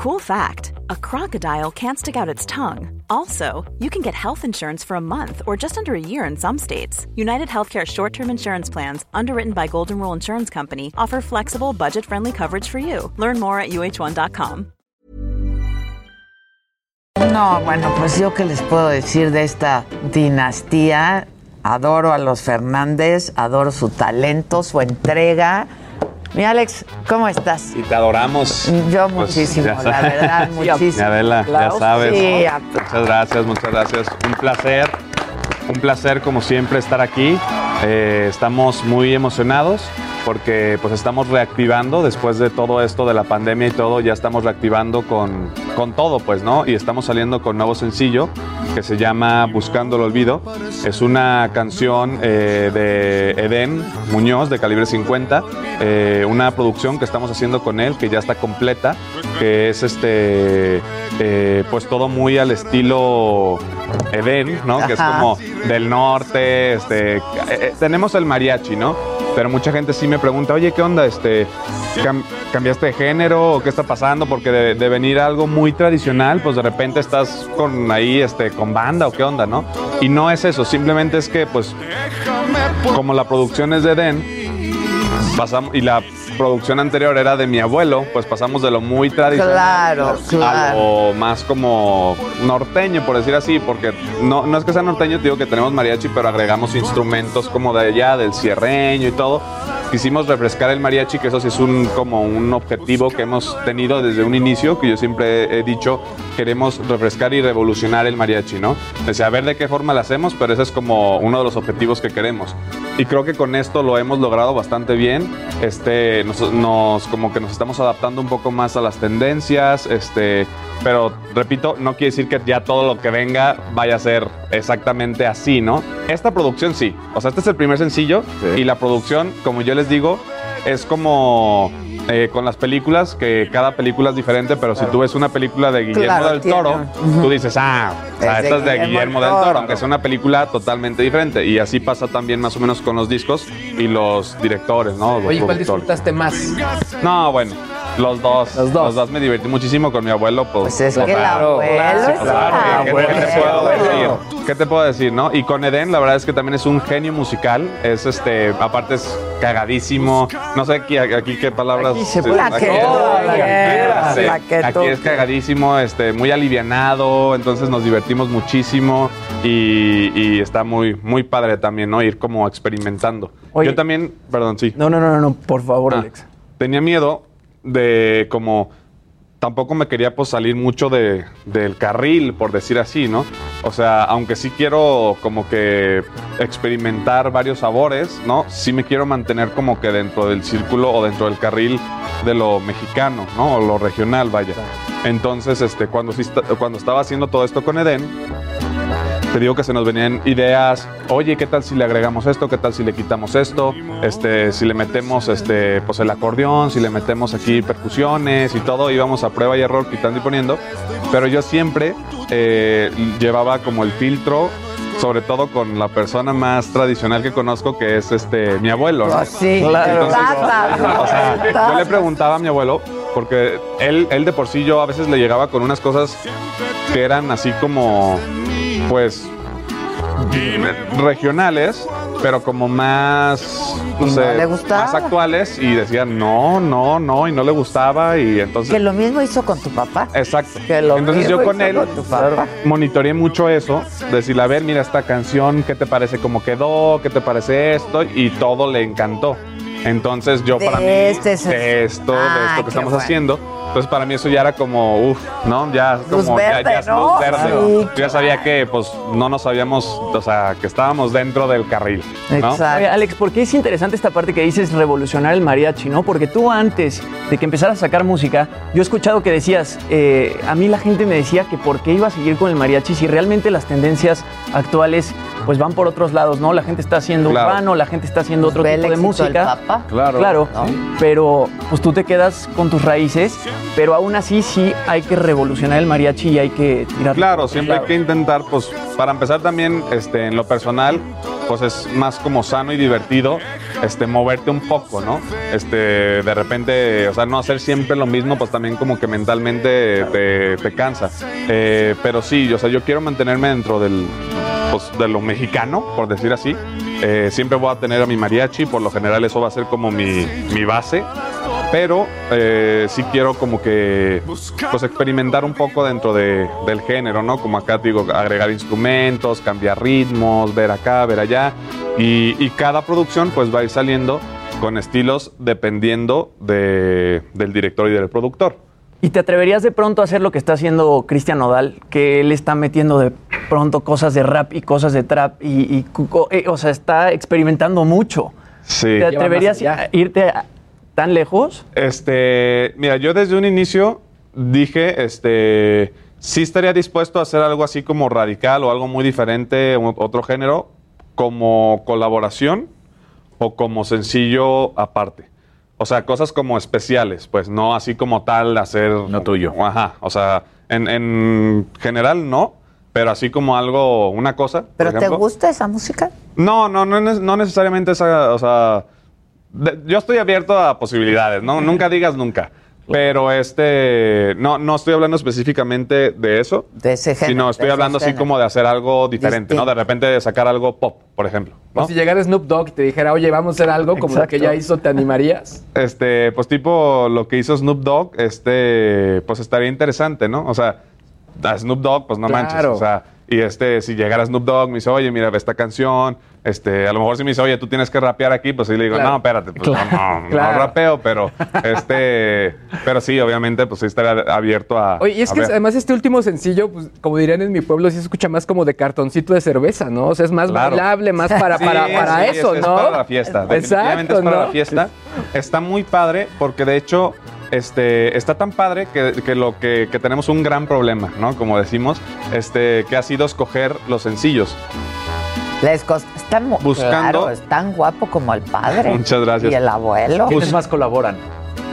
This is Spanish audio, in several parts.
Cool fact a crocodile can't stick out its tongue. Also, you can get health insurance for a month or just under a year in some states. United Healthcare short term insurance plans, underwritten by Golden Rule Insurance Company, offer flexible, budget friendly coverage for you. Learn more at uh1.com. No, bueno, pues yo qué les puedo decir de esta dinastía. Adoro a los Fernández, adoro su talento, su entrega. Mi Alex, ¿cómo estás? Y te adoramos. Yo Pues, muchísimo, la sabes. verdad, Mi muchísimo. Adela, ya sabes. Sí, Muchas gracias, muchas gracias. Un placer, un placer como siempre estar aquí. Eh, estamos muy emocionados porque pues estamos reactivando después de todo esto de la pandemia y todo, ya estamos reactivando con, con todo pues, ¿no? Y estamos saliendo con nuevo sencillo que se llama Buscando el Olvido. Es una canción eh, de Eden Muñoz de calibre 50, eh, una producción que estamos haciendo con él que ya está completa, que es este, eh, pues todo muy al estilo Eden, ¿no? Que es como del norte, este, tenemos el mariachi, ¿no? Pero mucha gente sí me pregunta, oye, ¿qué onda? Este, cam- ¿Cambiaste de género o qué está pasando? Porque de, de venir algo muy tradicional, pues de repente estás con ahí, este, con banda o qué onda, ¿no? Y no es eso, simplemente es que, pues, como la producción es de Den, pasamos, y la producción anterior era de mi abuelo, pues pasamos de lo muy tradicional Claro, a claro. lo más como norteño, por decir así, porque no, no es que sea norteño, te digo que tenemos mariachi, pero agregamos instrumentos como de allá, del cierreño y todo. Quisimos refrescar el mariachi, que eso sí es un, como un objetivo que hemos tenido desde un inicio, que yo siempre he, dicho, queremos refrescar y revolucionar el mariachi, ¿no? Decía, a ver de qué forma lo hacemos, pero ese es como uno de los objetivos que queremos. Y creo que con esto lo hemos logrado bastante bien. Este, nos, nos- como que nos estamos adaptando un poco más a las tendencias, este, pero repito, no quiere decir que ya todo lo que venga vaya a ser exactamente así, ¿no? Esta producción sí, o sea, este es el primer sencillo y la producción, como yo les digo, es como eh, con las películas, que cada película es diferente, pero si tú ves una película de Guillermo Claro, del tiene- Toro, tú dices, ah, o sea, Es esta es de Guillermo Guillermo del Toro. Toro, aunque sea una película totalmente diferente. Y así pasa también más o menos con los discos y los directores, ¿no? Los Oye, ¿cuál disfrutaste más? No, bueno, los dos. Los dos. me divertí muchísimo con mi abuelo. Pues, Pues es que el claro, abuelo claro, es el Claro, ¿qué, te puedo abuelo. decir? ¿Qué te puedo decir, no? Y con Eden, la verdad es que también es un genio musical. Es este, aparte es cagadísimo. No sé aquí, aquí qué palabras. Aquí se puede- La que aquí- es cagadísimo, este, muy alivianado, entonces nos divertimos muchísimo y, y está muy, muy padre también, ¿no? Ir como experimentando. Oye. Yo también, perdón, sí. No, no, no, no, no, por favor, Ah, Alex. Tenía miedo de como tampoco me quería pues salir mucho de, del carril, por decir así, ¿no? O sea, aunque sí quiero como que experimentar varios sabores, ¿no? Sí me quiero mantener como que dentro del círculo o dentro del carril de lo mexicano, ¿no? O lo regional, vaya. Entonces, este, cuando, cuando estaba haciendo todo esto con Eden, te digo que se nos venían ideas, oye, ¿qué tal si le agregamos esto? ¿Qué tal si le quitamos esto? Este, si le metemos este, pues el acordeón, si le metemos aquí percusiones y todo, íbamos a prueba y error quitando y poniendo. Pero yo siempre eh, llevaba como el filtro, sobre todo con la persona más tradicional que conozco, que es este mi abuelo. ¿no? Pues sí, Claro. O sea, yo le preguntaba a mi abuelo, porque él, él de por sí yo a veces le llegaba con unas cosas que eran así como, pues, regionales, pero como más, no no sé, le más actuales y decía no, no, no, y no le gustaba y entonces... Que lo mismo hizo con tu papá. Exacto. Que lo Entonces mismo yo con él con monitoreé mucho eso, decirle, a ver, mira esta canción, ¿qué te parece cómo quedó? ¿Qué te parece esto? Y todo le encantó. Entonces yo De para mí, este es- de esto, de Ay, esto que estamos bueno. haciendo, entonces para mí eso ya era como, uff, ¿no? Ya Luz como, ya- verde, ya es ¿no? luz verde. Sí, Yo ya sabía que pues no nos habíamos, o sea, que estábamos dentro del carril, ¿no? Exacto. Oye, Alex, ¿por qué es interesante esta parte que dices revolucionar el mariachi, no? Porque tú antes de que empezaras a sacar música, yo he escuchado que decías, eh, a mí la gente me decía que por qué iba a seguir con el mariachi si realmente las tendencias actuales pues van por otros lados, ¿no? La gente está haciendo Claro. urbano, la gente está haciendo otro Ve el tipo de éxito del música. papá. Claro. Claro, ¿no? pero pues tú te quedas con tus raíces, pero aún así sí hay que revolucionar el mariachi y hay que tirar. Claro, siempre hay que intentar, pues, para empezar también, este, en lo personal, pues es más como sano y divertido este, moverte un poco, ¿no? Este, de repente, o sea, no hacer siempre lo mismo, pues también como que mentalmente te, te cansa. Eh, pero sí, o sea, yo quiero mantenerme dentro del, pues, de lo mexicano, por decir así. Eh, siempre voy a tener a mi mariachi, por lo general eso va a ser como mi, mi base pero eh, sí quiero como que pues experimentar un poco dentro de, del género, ¿no? Como acá digo, agregar instrumentos, cambiar ritmos, ver acá, ver allá, y, y cada producción pues va a ir saliendo con estilos dependiendo de, del director y del productor. ¿Y te atreverías de pronto a hacer lo que está haciendo Cristian Nodal? Que él está metiendo de pronto cosas de rap y cosas de trap y, y eh, o sea, está experimentando mucho. Sí. ¿Te atreverías a irte a- tan lejos? Este, mira, yo desde un inicio dije, este, sí estaría dispuesto a hacer algo así como radical o algo muy diferente, otro género, como colaboración o como sencillo aparte. O sea, cosas como especiales, pues no así como tal hacer... No tuyo. Ajá, o sea, en, en general no, pero así como algo, una cosa. por ¿Pero te gusta esa música? No, no, no, no necesariamente esa, o sea, de- yo estoy abierto a posibilidades, ¿no? Nunca digas nunca. Pero este, no, no estoy hablando específicamente de eso, De ese género. sino estoy hablando así como de hacer algo diferente, ¿no? De repente de sacar algo pop, por ejemplo, ¿no? O si llegara Snoop Dogg y te dijera, oye, vamos a hacer algo como lo que ya hizo, ¿te animarías? Este, pues tipo lo que hizo Snoop Dogg, este, pues estaría interesante, ¿no? O sea, a Snoop Dogg, pues no Claro. manches, o sea, y este, si llegara Snoop Dogg, me dice, oye, mira, ve esta canción, este, a lo mejor si me dice, oye, tú tienes que rapear aquí, pues sí le digo, Claro. no, espérate, pues no, no, Claro. no rapeo, pero, este, pero sí, obviamente, pues sí estaría abierto a. Oye, y es que ver. además este último sencillo, pues, como dirían en mi pueblo, sí se escucha más como de cartoncito de cerveza, ¿no? O sea, es más bailable, más para, Sí, para, para sí, eso, es, ¿no? Es para la fiesta. Definitivamente Exacto, es para ¿no? la fiesta. Está muy padre porque de hecho este, está tan padre que, que lo que, que tenemos un gran problema, ¿no? Como decimos, este, que ha sido escoger los sencillos. Les cost- es tan, mu- Buscando- claro, es tan guapo como el padre. Muchas gracias. Y el abuelo. ¿Quiénes más colaboran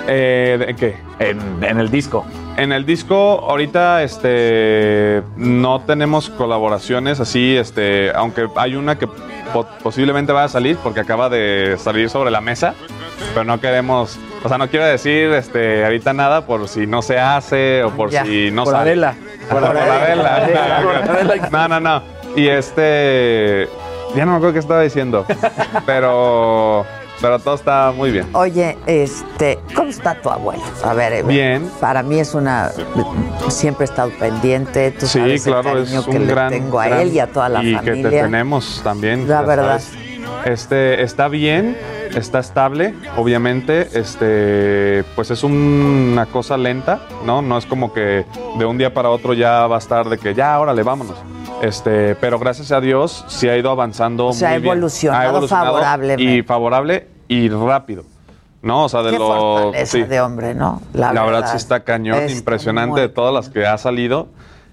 Eh, ¿de ¿Qué? en, en el disco? En el disco ahorita este no tenemos colaboraciones así, este, aunque hay una que po- posiblemente va a salir porque acaba de salir sobre la mesa, pero no queremos, o sea, no quiero decir este ahorita nada por si no se hace o por Ya, si no por sale. Adela. Por, por Adela. No, no, no. Y este ya no me acuerdo qué estaba diciendo, pero pero todo está muy bien. Oye, este, ¿cómo está tu abuelo? A ver, eh, Bien. Para mí es una. Siempre he estado pendiente. Tú Sí, sabes claro, el es cariño que un le gran. tengo a gran- él y a toda la y familia. que te tenemos también. La verdad. sabes. Este, está bien, está estable, obviamente. Este, pues es un- una cosa lenta, ¿no? No es como que de un día para otro ya va a estar de que ya, órale, vámonos. Este, pero gracias a Dios sí ha ido avanzando O sea, muy ha bien. evolucionado favorablemente. Y favorable y rápido. ¿No? O sea, de Qué lo. sí. de hombre, ¿no? La, verdad, sí está cañón, impresionante de todas las que ha salido.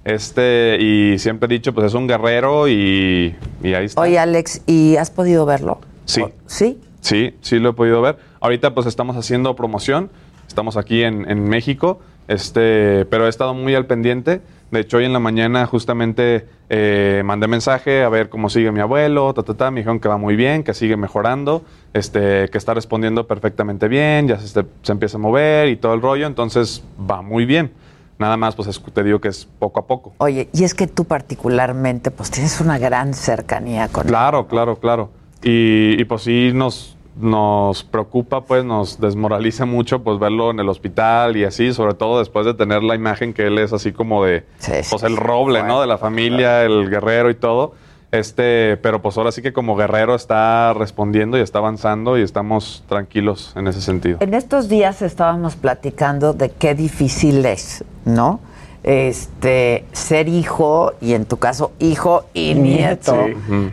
Este, y siempre he dicho, pues es un guerrero y, y ahí está. Oye, Alex, ¿y has podido verlo? Sí. ¿Sí? Sí, sí lo he podido ver. Ahorita pues estamos haciendo promoción, estamos aquí en, en México, este, pero he estado muy al pendiente. De hecho, hoy en la mañana justamente eh, mandé mensaje a ver cómo sigue mi abuelo, ta, ta, ta. me dijeron que va muy bien, que sigue mejorando, este, que está respondiendo perfectamente bien, ya se, este- se empieza a mover y todo el rollo, entonces va muy bien. Nada más, pues es- te digo que es poco a poco. Oye, y es que tú particularmente, pues tienes una gran cercanía con él. Claro, claro, claro. Y, y, pues sí nos, nos preocupa, pues nos desmoraliza mucho pues verlo en el hospital y así, sobre todo después de tener la imagen que él es así como de Sí, sí, pues el roble, ¿no? De la familia, el guerrero y todo. Este, pero pues ahora sí que como guerrero está respondiendo y está avanzando y estamos tranquilos en ese sentido. En estos días estábamos platicando de qué difícil es, ¿no? Este, ser hijo, y en tu caso, hijo y nieto,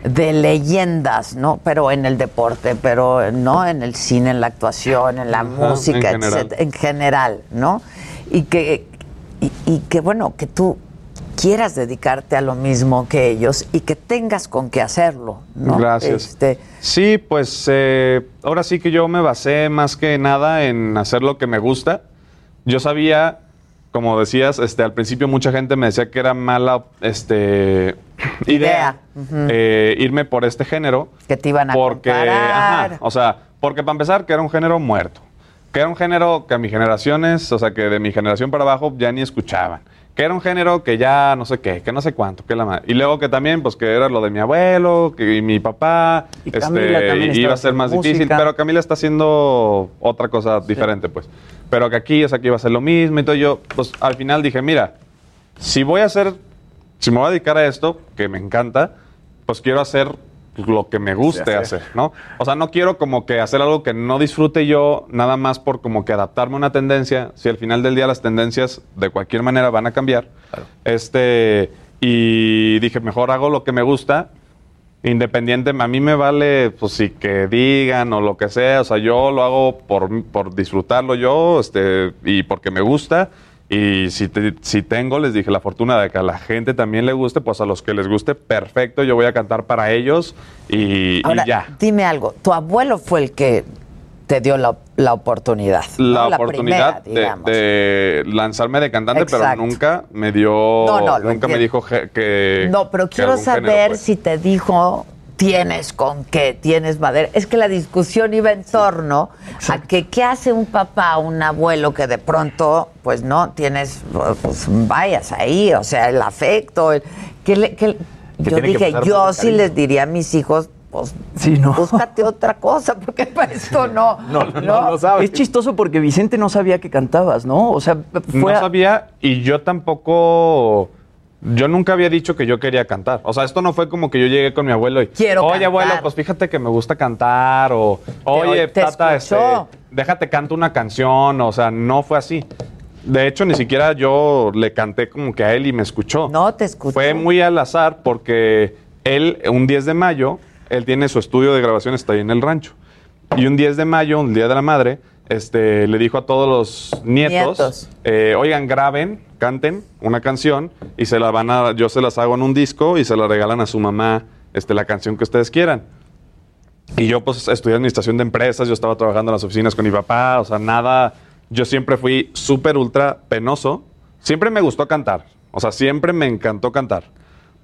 de leyendas, ¿no? Pero en el deporte, pero no en el cine, en la actuación, en la Ajá, música, en general. etcétera, en general, ¿no? Y que, y, y que, bueno, que tú quieras dedicarte a lo mismo que ellos y que tengas con qué hacerlo, ¿no? Gracias. Este, Sí, pues eh, ahora sí que yo me basé más que nada en hacer lo que me gusta. Yo sabía, como decías, este, al principio mucha gente me decía que era mala, este, Idea. eh, irme por este género. Que te iban a porque, comparar. ajá, o sea, porque para empezar, que era un género muerto. Que era un género que a mis generaciones, o sea, que de mi generación para abajo ya ni escuchaban. Que era un género que ya no sé qué, que no sé cuánto, que la madre. Y luego que también, pues que era lo de mi abuelo, que y mi papá, Y este, Camila iba a ser más difícil, pero Camila está haciendo otra cosa diferente, pues. Pero que aquí, o sea, que iba a ser lo mismo todo. Yo, pues al final dije, mira, si voy a hacer, si me voy a dedicar a esto, que me encanta, pues quiero hacer lo que me guste hacer, ¿no? O sea, no quiero como que hacer algo que no disfrute yo, nada más por como que adaptarme a una tendencia, si al final del día las tendencias de cualquier manera van a cambiar. Este, y dije, mejor hago lo que me gusta, independiente, a mí me vale, pues si que digan o lo que sea, o sea, yo lo hago por, por disfrutarlo yo, este, y porque me gusta. Y si, te- si tengo, les dije, la fortuna de que a la gente también le guste, pues a los que les guste, perfecto, yo voy a cantar para ellos y, y Ahora, ya. dime algo. Tu abuelo fue el que te dio la, la oportunidad. La ¿no? oportunidad primera, de, digamos. de lanzarme de cantante, Exacto. pero nunca me dio, No, no, nunca me dijo que... No, pero quiero saber pues. si te dijo tienes con qué, tienes madera. Es que la discusión iba en torno a que qué hace un papá, un abuelo que de pronto, pues no, tienes, pues vayas ahí, o sea, el afecto. el- que le- que- yo dije, yo sí cariño. les diría a mis hijos, pues Sí, no. búscate otra cosa, porque para esto no. No, no, no, no sabes. Es chistoso porque Vicente no sabía que cantabas, ¿no? O sea, fue No a- sabía y yo tampoco. Yo nunca había dicho que yo quería cantar. O sea, esto no fue como que yo llegué con mi abuelo y. Quiero Oye, cantar". abuelo, pues fíjate que me gusta cantar. O. Oye, te tata, este, déjate canto una canción. O sea, no fue así. De hecho, ni siquiera yo le canté como que a él y me escuchó. No te escuchó. Fue muy al azar porque él, un 10 de mayo, él tiene su estudio de grabación, está ahí en el rancho. Y un 10 de mayo, un día de la madre, este, le dijo a todos los nietos, Nietos. eh, oigan, graben, canten una canción y se la van a, yo se las hago en un disco y se la regalan a su mamá, este, la canción que ustedes quieran. Y yo pues estudié administración de empresas, yo estaba trabajando en las oficinas con mi papá, o sea, nada, yo siempre fui súper ultra penoso, siempre me gustó cantar, o sea, siempre me encantó cantar,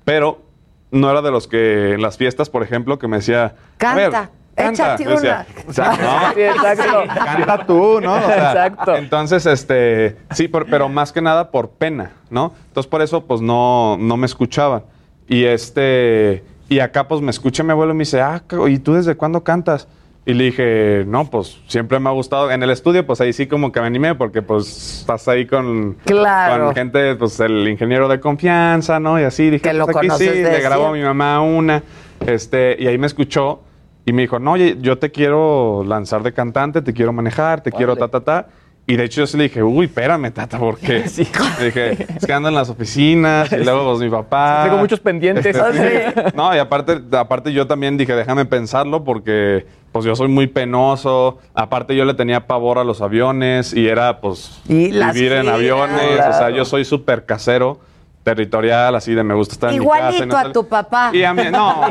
pero no era de los que en las fiestas, por ejemplo, que me decía, "A ver, Canta, canta". échate una. "Exacto, ¿no? Sí, exacto. Canta tú, ¿no? O sea, Exacto. Entonces, este, sí, por- pero más que nada por pena, ¿no? Entonces, por eso, pues, no, no me escuchaban. Y este, y acá, pues, me escucha mi abuelo y me dice, ah, ¿y tú desde cuándo cantas? Y le dije, no, pues, siempre me ha gustado. En el estudio, pues, ahí sí como que me animé porque, pues, estás ahí con, Claro. con gente, pues, el ingeniero de confianza, ¿no? Y así, dije, Que lo pues, aquí conoces sí, de le grabo a mi mamá una, este, y ahí me escuchó y me dijo, no, oye, yo te quiero lanzar de cantante, te quiero manejar, te quiero ta, ta, ta. Y de hecho yo sí le dije, uy, espérame, tata, porque Sí. le dije, es que ando en las oficinas y luego pues mi papá. Tengo muchos pendientes. Este, No, y aparte, aparte yo también dije, déjame pensarlo porque pues yo soy muy penoso. Aparte yo le tenía pavor a los aviones y era pues Y vivir en aviones. O sea, yo soy súper casero, territorial, así de me gusta estar en mi casa. Igualito a tu papá. Y a mí, no.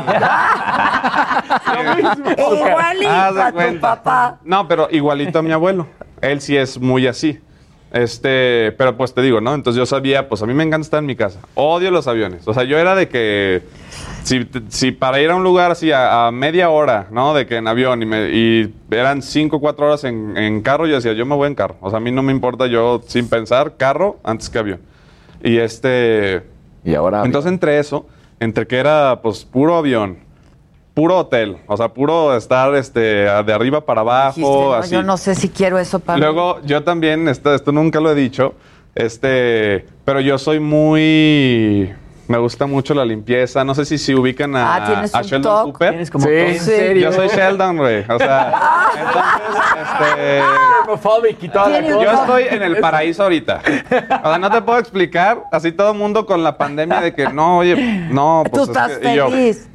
Igualito a tu papá. No, pero igualito a mi abuelo. Él sí es muy así. Este, pero pues te digo, ¿no? Entonces yo sabía, pues a mí me encanta estar en mi casa. Odio los aviones. O sea, yo era de que si, si para ir a un lugar así a, a media hora, ¿no? De que en avión y, me- y eran cinco o cuatro horas en, en carro, yo decía, yo me voy en carro. O sea, a mí no me importa, yo sin pensar, carro antes que avión. Y este, Y ahora. entonces entre eso, entre que era pues puro avión, puro hotel, o sea, puro estar este de arriba para abajo, Dijiste, no, así. yo no sé si quiero eso para mí. Luego yo también, esto, esto nunca lo he dicho, este, pero yo soy muy, me gusta mucho la limpieza. No sé si se ubican a, Ah, ¿tienes a un Sheldon toque? Cooper. Tienes como Sí, en serio. Yo soy Sheldon, güey. O sea, entonces, este, yo estoy en el paraíso ahorita. O sea, no te puedo explicar, así todo el mundo con la pandemia de que no, oye, no, Tú pues es estás que- y yo, feliz.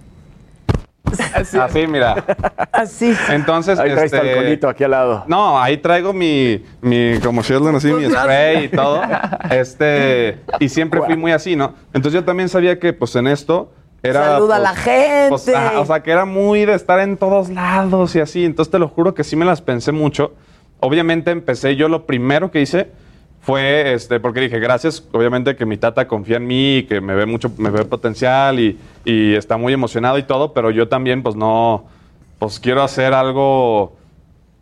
Así, mira. Así. Entonces, Ahí traes este, alcoholito aquí al lado. No, ahí traigo mi, mi como Sheldon así, mi spray y todo. Este, y siempre fui muy así, ¿no? Entonces yo también sabía que pues en esto era Saluda a pues, la gente. pues, ajá, o sea, que era muy de estar en todos lados y así. Entonces te lo juro que sí me las pensé mucho. Obviamente empecé yo lo primero que hice fue, este, porque dije, gracias, obviamente que mi tata confía en mí, y que me ve mucho, me ve potencial y, y está muy emocionado y todo, pero yo también, pues no, pues quiero hacer algo,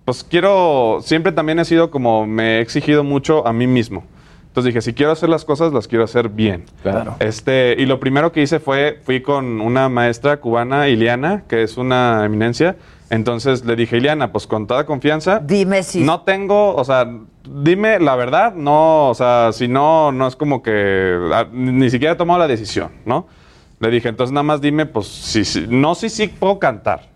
pues quiero, siempre también he sido como, me he exigido mucho a mí mismo. Entonces dije, si quiero hacer las cosas, las quiero hacer bien. Claro. Este, y lo primero que hice fue, fui con una maestra cubana, Iliana, que es una eminencia. Entonces le dije, Iliana, pues con toda confianza. Dime si. No tengo, o sea, dime la verdad, no, o sea, si no, no es como que ah, ni siquiera he tomado la decisión, ¿no? Le dije, entonces nada más dime, pues, si, si- no si sí puedo cantar.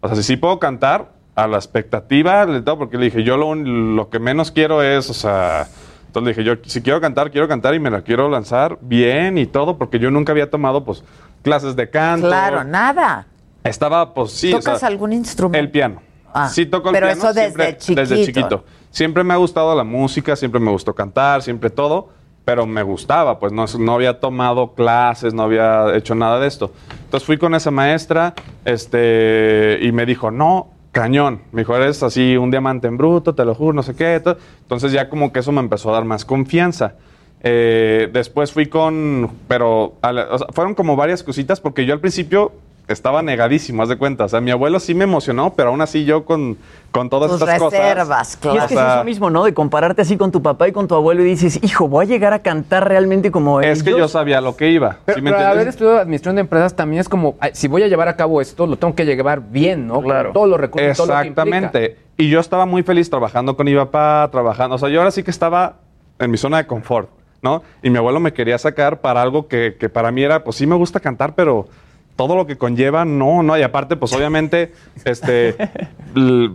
O sea, si sí puedo cantar, a la expectativa, porque le dije, yo lo, lo que menos quiero es, o sea, entonces le dije, yo si quiero cantar, quiero cantar y me la quiero lanzar bien y todo, porque yo nunca había tomado, pues, clases de canto. Claro, nada. Estaba, pues sí. o ¿Tocas sea, algún instrumento? El piano. Ah, sí toco el pero piano. eso desde siempre- chiquito. Desde chiquito. Siempre me ha gustado la música, siempre me gustó cantar, siempre todo, pero me gustaba, pues no, no había tomado clases, no había hecho nada de esto. Entonces fui con esa maestra este, y me dijo, no, cañón. Me dijo, eres así un diamante en bruto, te lo juro, no sé qué. todo. Entonces ya como que eso me empezó a dar más confianza. Eh, después fui con, pero a la- o sea, fueron como varias cositas porque yo al principio estaba negadísimo, haz de cuenta. O sea, mi abuelo sí me emocionó, pero aún así yo con, con todas Tus estas reservas, cosas. claro. Y es que O sea, es eso mismo, ¿no? De compararte así con tu papá y con tu abuelo y dices, hijo, voy a llegar a cantar realmente como Es que yo ellos". sabía lo que iba. Pero, ¿sí me pero haber estudiado administración de empresas también es como, si voy a llevar a cabo esto, lo tengo que llevar bien, ¿no? Claro. Con todos los recursos, todo lo que. Exactamente. Y yo estaba muy feliz trabajando con mi papá, trabajando. O sea, yo ahora sí que estaba en mi zona de confort, ¿no? Y mi abuelo me quería sacar para algo que, que para mí era, pues sí me gusta cantar, pero todo lo que conlleva, no, no. Y aparte, pues obviamente, este,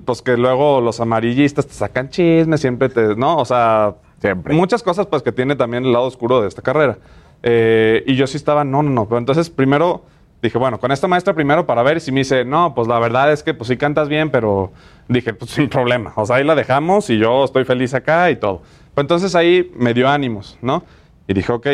pues que luego los amarillistas te sacan chismes, siempre te, ¿no? O sea, Siempre. muchas cosas, pues que tiene también el lado oscuro de esta carrera. Eh, y yo sí estaba, no, no, no. Pero entonces, primero dije, bueno, con esta maestra primero para ver si me dice, no, pues la verdad es que pues sí cantas bien, pero dije, pues sin problema. O sea, ahí la dejamos y yo estoy feliz acá y todo. Pues entonces ahí me dio ánimos, ¿no? Y dije, ok.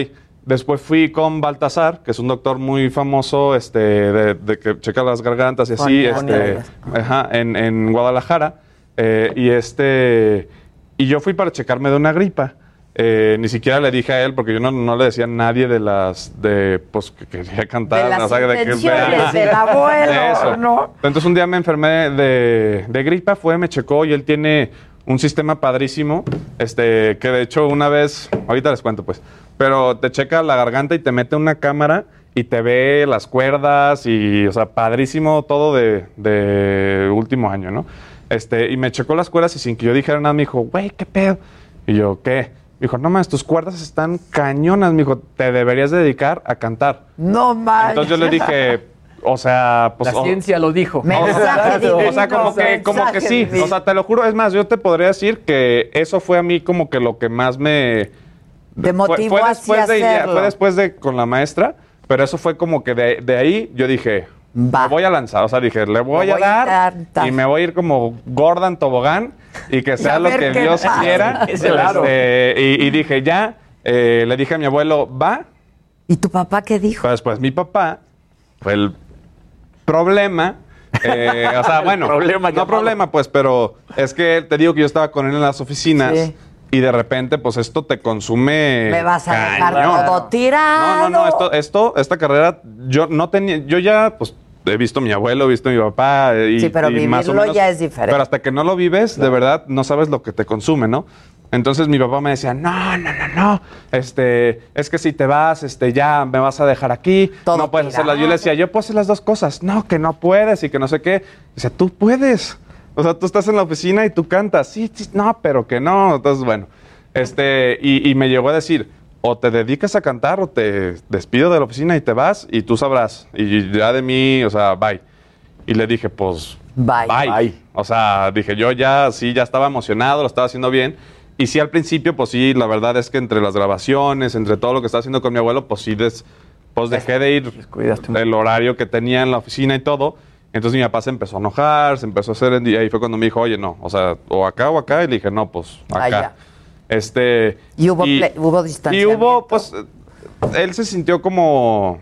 Después fui con Baltasar, que es un doctor muy famoso, este, de, de que checa las gargantas y así, este, ajá, en, en Guadalajara. Eh, y este, y yo fui para checarme de una gripa. Eh, ni siquiera le dije a él, porque yo no, no le decía a nadie de las, de, pues, que quería cantar. De las o sea, de que- del abuelo. ¿no? Entonces un día me enfermé de, de gripa, fue, me checó y él tiene un sistema padrísimo, este, que de hecho una vez, ahorita les cuento pues, pero te checa la garganta y te mete una cámara y te ve las cuerdas y, o sea, padrísimo todo de, de último año, ¿no? Este, y me checó las cuerdas y sin que yo dijera nada me dijo, güey, ¿qué pedo? Y yo, ¿qué? Me dijo, no más, tus cuerdas están cañonas, me dijo, te deberías dedicar a cantar. No manches. Entonces yo le dije, o sea, pues... La o- ciencia lo dijo. Mensaje divino. o sea, como que, como que sí. O sea, te lo juro, es más, yo te podría decir que eso fue a mí como que lo que más me... Te fue- motivó fue, así después a de, hacerlo. fue después de con la maestra, pero eso fue como que de, de ahí yo dije, Va. me voy a lanzar. O sea, dije, le voy, voy a dar y me voy a ir como gorda en tobogán y que sea lo que Dios pasa. quiera. Claro. Este, y, y dije, ya, eh, le dije a mi abuelo, va, ¿Y tu papá qué dijo? pero después mi papá fue el problema. eh, o sea, bueno, problema no llamado. problema, pues, pero es que te digo que yo estaba con él en las oficinas Sí. Y de repente, pues, esto te consume. Me vas a dejar cañón. todo tirado. No, no, no, esto, esto, esta carrera, yo no tenía, yo ya, pues, he visto a mi abuelo, he visto a mi papá. eh, Y, Sí, pero y más o vivirlo menos- ya es diferente. Pero hasta que no lo vives, de verdad, no sabes lo que te consume, ¿no? Entonces mi papá me decía, no, no, no, no, este, es que si te vas, este, ya me vas a dejar aquí, Todo no puedes hacerlas. Yo le decía, yo puedo hacer las dos cosas. No, que no puedes y que no sé qué. Dice, tú puedes. O sea, tú estás en la oficina y tú cantas. Sí, sí, no, pero que no. Entonces, bueno, este, y, y me llegó a decir, o te dedicas a cantar o te despido de la oficina y te vas y tú sabrás. Y ya de mí, o sea, bye. Y le dije, pues, Bye. bye. O sea, dije, yo ya, sí, ya estaba emocionado, lo estaba haciendo bien. Y sí, al principio, pues sí, la verdad es que entre las grabaciones, entre todo lo que estaba haciendo con mi abuelo, pues sí, des- pues dejé de ir el horario que tenía en la oficina y todo. Entonces mi papá se empezó a enojar, se empezó a hacer, y ahí fue cuando me dijo, oye, no, o sea, o acá o acá, y le dije, no, pues acá. Allá. Este. Y hubo hubo Y hubo, pues, él se sintió como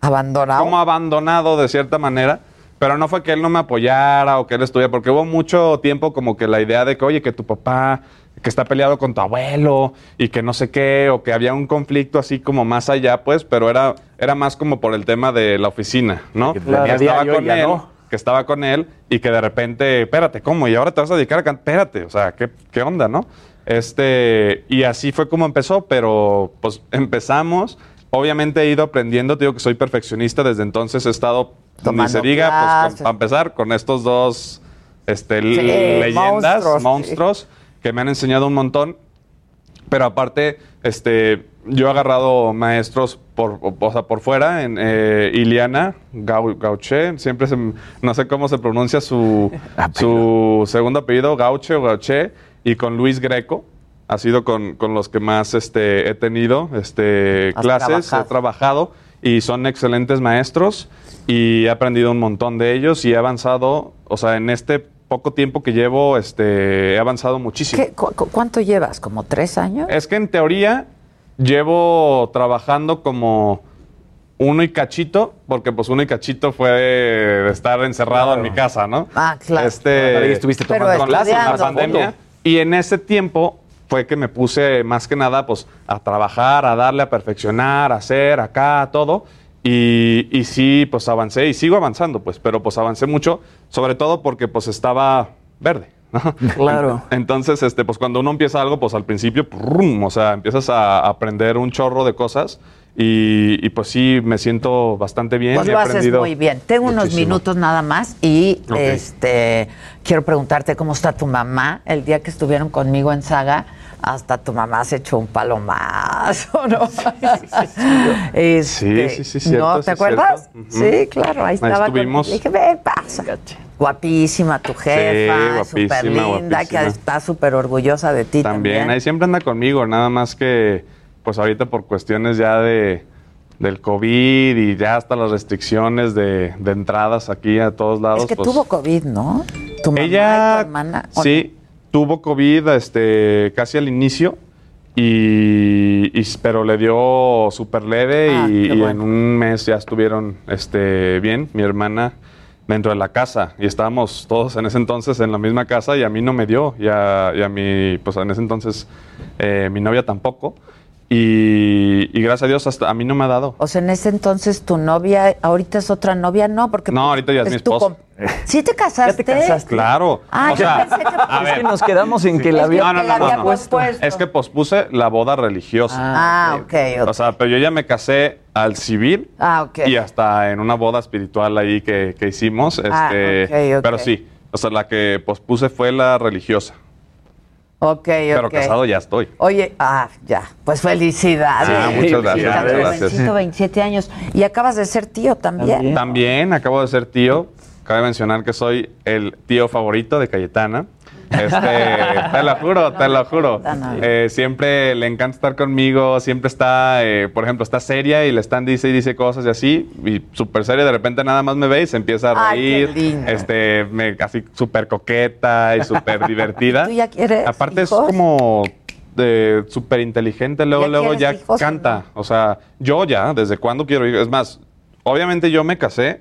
Abandonado. como abandonado de cierta manera. Pero no fue que él no me apoyara o que él estuviera, porque hubo mucho tiempo como que la idea de que, oye, que tu papá, que está peleado con tu abuelo y que no sé qué, o que había un conflicto así como más allá, pues, pero era, era más como por el tema de la oficina, ¿no? Que estaba con él, no. que estaba con él y que de repente, espérate, ¿cómo? Y ahora te vas a dedicar a cantar, espérate, o sea, ¿qué, qué onda, no? Este, y así fue como empezó, pero pues empezamos. Obviamente he ido aprendiendo, te digo que soy perfeccionista, desde entonces he estado, ni se diga, pues para empezar, con estos dos este, Sí, leyendas, monstruos, monstruos, sí. que me han enseñado un montón. Pero aparte, este, yo he agarrado maestros por, o, o sea, por fuera, en eh, Iliana Gau- Gauché, siempre se no sé cómo se pronuncia su, su segundo apellido, Gauche o Gauché, y con Luis Greco. Ha sido con, con los que más este, he tenido este, Has clases, trabajado. he trabajado y son excelentes maestros y he aprendido un montón de ellos y he avanzado, o sea, en este poco tiempo que llevo, este, he avanzado muchísimo. ¿Qué- cu- cu- ¿Cuánto llevas? ¿Como tres años? Es que en teoría llevo trabajando como uno y cachito, porque pues uno y cachito fue de estar encerrado en mi casa, ¿no? Ah, claro. Este, Ahí estuviste Pero tomando con clases. estudiando. la pandemia. Y en ese tiempo fue que me puse más que nada pues a trabajar, a darle, a perfeccionar, a hacer acá, todo. Y, y sí, pues avancé y sigo avanzando, pues, pero pues avancé mucho, sobre todo porque pues estaba verde. ¿no? Claro. Entonces, este, pues cuando uno empieza algo, pues al principio, ¡prum! o sea, empiezas a aprender un chorro de cosas y, y, pues sí, me siento bastante bien. Pues lo haces muy bien. Tengo unos minutos nada más y este quiero preguntarte cómo está tu mamá. El día que estuvieron conmigo en Saga, hasta tu mamá se echó un palomazo, ¿no? Este, Sí, sí, sí, cierto, ¿No sí, te acuerdas? Sí, claro, ahí Ahí estaba. con- estuvimos. Le dije, ven, pasa. Guapísima tu jefa, súper guapísima, linda, que está súper orgullosa de ti también. También, ahí siempre anda conmigo, nada más que, pues ahorita por cuestiones ya de del COVID y ya hasta las restricciones de, de entradas aquí a todos lados. Es que pues, tuvo COVID, ¿no? Tu mamá y Ella, tu hermana. ¿o sí, tuvo COVID este, casi al inicio, y, y- pero le dio súper leve Ah, y, y en un mes ya estuvieron este, bien, mi hermana dentro de la casa y estábamos todos en ese entonces en la misma casa y a mí no me dio y a, y a mi, pues en ese entonces eh, mi novia tampoco y, y gracias a Dios hasta a mí no me ha dado. O sea, en ese entonces tu novia, ahorita es otra novia, no, porque No, ahorita ya es mi esposa. ¿Sí te casaste? casaste? Claro. Ah, o yo sea, pensé que- a Es que nos quedamos en que la había no, la no, había no. pospuesto. Es que pospuse la boda religiosa. Ah, ok, ok. O sea, pero yo ya me casé al civil Ah, ok. y hasta en una boda espiritual ahí que, que hicimos. Ah, Este, ok, ok. Pero sí, o sea, la que pospuse fue la religiosa. Ok, ok. Pero casado ya estoy. Oye, ah, ya, pues felicidades. Ah, muchas gracias, Tan muchas gracias. jovencito, 27 años. Y acabas de ser tío también. También. También acabo de ser tío. Cabe mencionar que soy el tío favorito de Cayetana. Este, te lo juro, te lo juro. Eh, siempre le encanta estar conmigo, siempre está, eh, por ejemplo, está seria y le están dice y dice cosas y así, y súper seria, de repente nada más me ve y se empieza a reír, este, me, así súper coqueta y súper divertida. ¿Tú ya quieres Aparte hijos? es como súper inteligente, luego, ¿Ya luego ya hijos canta. O sea, yo ya, ¿desde cuándo quiero hijos? Es más, obviamente yo me casé,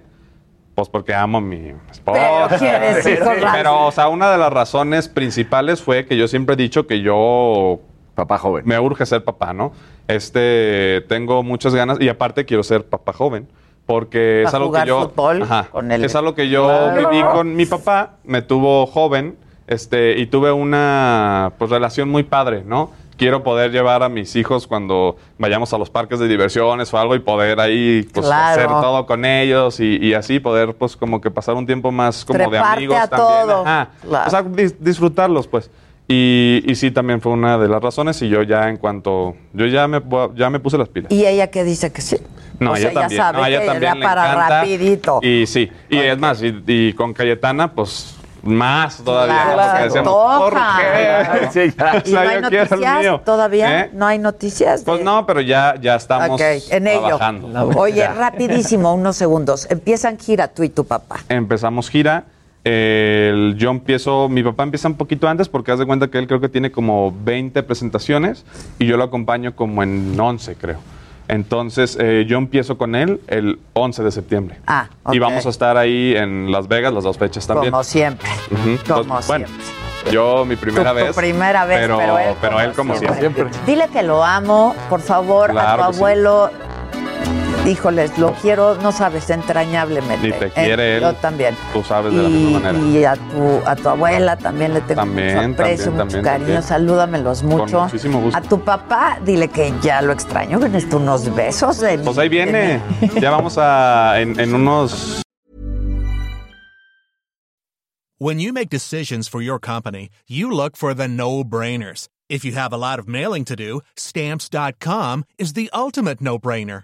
pues porque amo a mi esposa. Pero quieres Sí, hijos, sí, Rafa. Pero, o sea, una de las razones principales fue que yo siempre he dicho que yo Papá joven. me urge ser papá, ¿no? Este, tengo muchas ganas y aparte quiero ser papá joven. Porque es algo jugar que yo. fútbol con él. Es algo que yo viví con mi papá, me tuvo joven, este, y tuve una pues, relación muy padre, ¿no? Quiero poder llevar a mis hijos cuando vayamos a los parques de diversiones o algo y poder ahí pues, Claro. hacer todo con ellos y, y así poder pues como que pasar un tiempo más como de Treparte amigos a también. todo. Ajá. Claro. O sea, dis- disfrutarlos, pues. Y, y sí, también fue una de las razones. Y yo ya, en cuanto. Yo ya me, ya me puse las pilas. ¿Y ella que dice que sí? No, o sea, ella también. ya sabe no, ella que también era le para encanta. rapidito. Y sí. Y es más, y, y con Cayetana, pues más todavía. Claro, porque decíamos, antoja. ¿por qué? Sí, ya. O ¿Y sea, no hay noticias mío. todavía? ¿Eh? ¿No hay noticias? de- Pues no, pero ya, ya estamos en ello. trabajando. Oye, rapidísimo, unos segundos. Empiezan gira tú y tu papá. empezamos gira. El- yo empiezo, mi papá empieza un poquito antes porque haz de cuenta que él creo que tiene como 20 presentaciones y yo lo acompaño como en 11, creo. Entonces, eh, yo empiezo con él el 11 de septiembre. Ah, ok. Y vamos a estar ahí en Las Vegas las dos fechas también. Como siempre. Ujú. Como Pues, bueno, siempre. yo mi primera Tu- tu vez. primera vez, pero él como él como siempre. Dile que lo amo, por favor, Claro a tu sí. Híjoles, lo quiero, no sabes, entrañablemente. Y te Eh, quiere él. Yo también. Tú sabes de la y, misma manera. Y a tu, a tu abuela también le tengo También, mucho aprecio, también, mucho también, cariño. también. Salúdamelos mucho. muchísimo gusto. A tu papá, dile que ya lo extraño, que necesito unos besos de Pues ahí viene. Ya vamos a. En, en unos When you make decisions for your company, you look for the no brainers. If you have a lot of mailing to do, stamps.com is the ultimate no brainer.